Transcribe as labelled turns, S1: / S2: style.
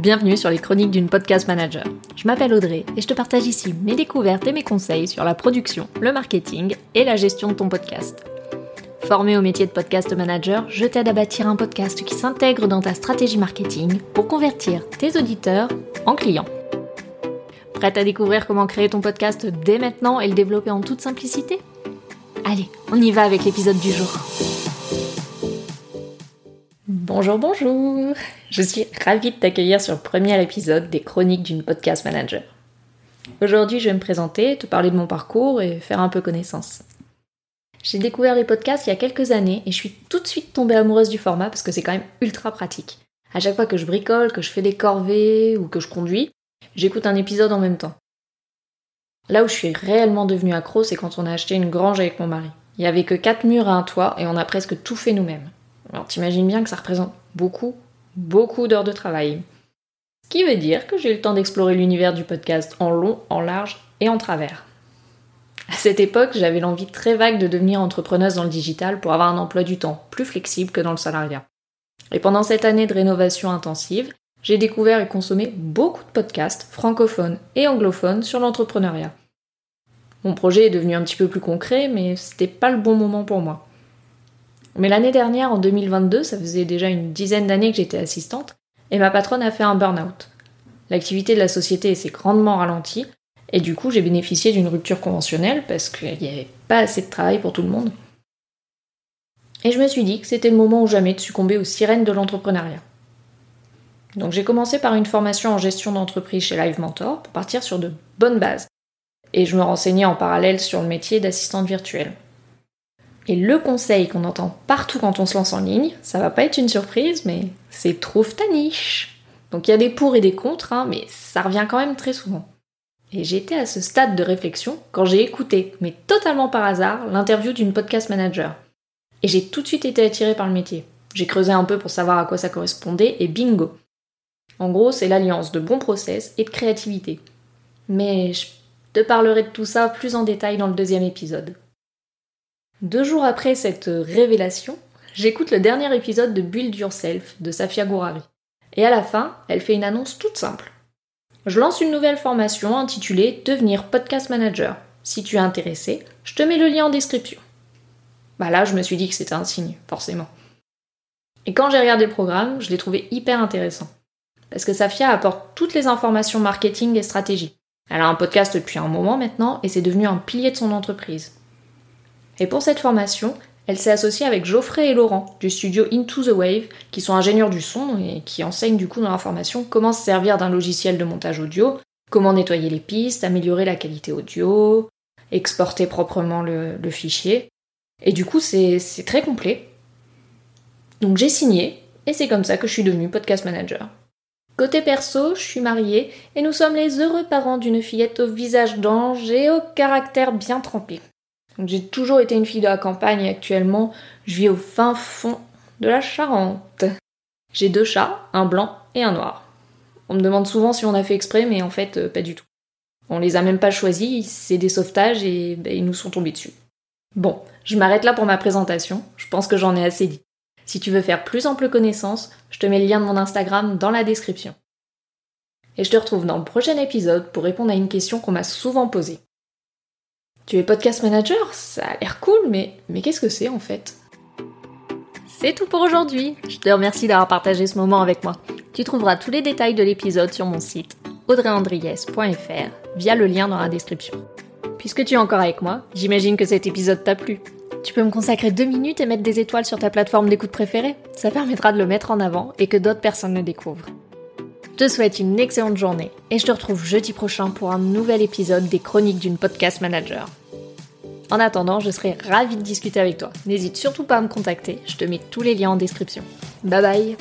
S1: Bienvenue sur les chroniques d'une podcast manager. Je m'appelle Audrey et je te partage ici mes découvertes et mes conseils sur la production, le marketing et la gestion de ton podcast. Formé au métier de podcast manager, je t'aide à bâtir un podcast qui s'intègre dans ta stratégie marketing pour convertir tes auditeurs en clients. Prête à découvrir comment créer ton podcast dès maintenant et le développer en toute simplicité? Allez, on y va avec l'épisode du jour. Bonjour, bonjour Je suis ravie de t'accueillir sur le premier épisode des chroniques d'une podcast manager. Aujourd'hui, je vais me présenter, te parler de mon parcours et faire un peu connaissance. J'ai découvert les podcasts il y a quelques années et je suis tout de suite tombée amoureuse du format parce que c'est quand même ultra pratique. À chaque fois que je bricole, que je fais des corvées ou que je conduis, j'écoute un épisode en même temps. Là où je suis réellement devenue accro, c'est quand on a acheté une grange avec mon mari. Il y avait que quatre murs à un toit et on a presque tout fait nous-mêmes. Alors t'imagines bien que ça représente beaucoup, beaucoup d'heures de travail. Ce qui veut dire que j'ai eu le temps d'explorer l'univers du podcast en long, en large et en travers. À cette époque, j'avais l'envie très vague de devenir entrepreneuse dans le digital pour avoir un emploi du temps plus flexible que dans le salariat. Et pendant cette année de rénovation intensive, j'ai découvert et consommé beaucoup de podcasts francophones et anglophones sur l'entrepreneuriat. Mon projet est devenu un petit peu plus concret, mais c'était pas le bon moment pour moi. Mais l'année dernière, en 2022, ça faisait déjà une dizaine d'années que j'étais assistante, et ma patronne a fait un burn-out. L'activité de la société s'est grandement ralentie, et du coup j'ai bénéficié d'une rupture conventionnelle parce qu'il n'y avait pas assez de travail pour tout le monde. Et je me suis dit que c'était le moment ou jamais de succomber aux sirènes de l'entrepreneuriat. Donc j'ai commencé par une formation en gestion d'entreprise chez Live Mentor pour partir sur de bonnes bases. Et je me renseignais en parallèle sur le métier d'assistante virtuelle. Et le conseil qu'on entend partout quand on se lance en ligne, ça va pas être une surprise, mais c'est trouve ta niche. Donc il y a des pour et des contre, hein, mais ça revient quand même très souvent. Et j'étais à ce stade de réflexion quand j'ai écouté, mais totalement par hasard, l'interview d'une podcast manager. Et j'ai tout de suite été attirée par le métier. J'ai creusé un peu pour savoir à quoi ça correspondait et bingo. En gros, c'est l'alliance de bons process et de créativité. Mais je te parlerai de tout ça plus en détail dans le deuxième épisode. Deux jours après cette révélation, j'écoute le dernier épisode de Build Yourself de Safia Gourari. Et à la fin, elle fait une annonce toute simple. Je lance une nouvelle formation intitulée Devenir podcast manager. Si tu es intéressé, je te mets le lien en description. Bah là, je me suis dit que c'était un signe, forcément. Et quand j'ai regardé le programme, je l'ai trouvé hyper intéressant. Parce que Safia apporte toutes les informations marketing et stratégie. Elle a un podcast depuis un moment maintenant et c'est devenu un pilier de son entreprise. Et pour cette formation, elle s'est associée avec Geoffrey et Laurent du studio Into the Wave, qui sont ingénieurs du son et qui enseignent du coup dans la formation comment se servir d'un logiciel de montage audio, comment nettoyer les pistes, améliorer la qualité audio, exporter proprement le, fichier. Et du coup, c'est très complet. Donc j'ai signé, et c'est comme ça que je suis devenue podcast manager. Côté perso, je suis mariée et nous sommes les heureux parents d'une fillette au visage d'ange et au caractère bien trempé j'ai toujours été une fille de la campagne et actuellement je vis au fin fond de la Charente. J'ai deux chats, un blanc et un noir. On me demande souvent si on a fait exprès, mais en fait, euh, pas du tout. On les a même pas choisis, c'est des sauvetages et ben, ils nous sont tombés dessus. Bon, je m'arrête là pour ma présentation, je pense que j'en ai assez dit. Si tu veux faire plus ample connaissance, je te mets le lien de mon Instagram dans la description. Et je te retrouve dans le prochain épisode pour répondre à une question qu'on m'a souvent posée. Tu es podcast manager Ça a l'air cool, mais, mais qu'est-ce que c'est en fait? C'est tout pour aujourd'hui. Je te remercie d'avoir partagé ce moment avec moi. Tu trouveras tous les détails de l'épisode sur mon site audreyandriès.fr via le lien dans la description. Puisque tu es encore avec moi, j'imagine que cet épisode t'a plu. Tu peux me consacrer deux minutes et mettre des étoiles sur ta plateforme d'écoute préférée. Ça permettra de le mettre en avant et que d'autres personnes le découvrent. Te souhaite une excellente journée et je te retrouve jeudi prochain pour un nouvel épisode des chroniques d'une podcast manager. En attendant, je serai ravie de discuter avec toi. N'hésite surtout pas à me contacter, je te mets tous les liens en description. Bye bye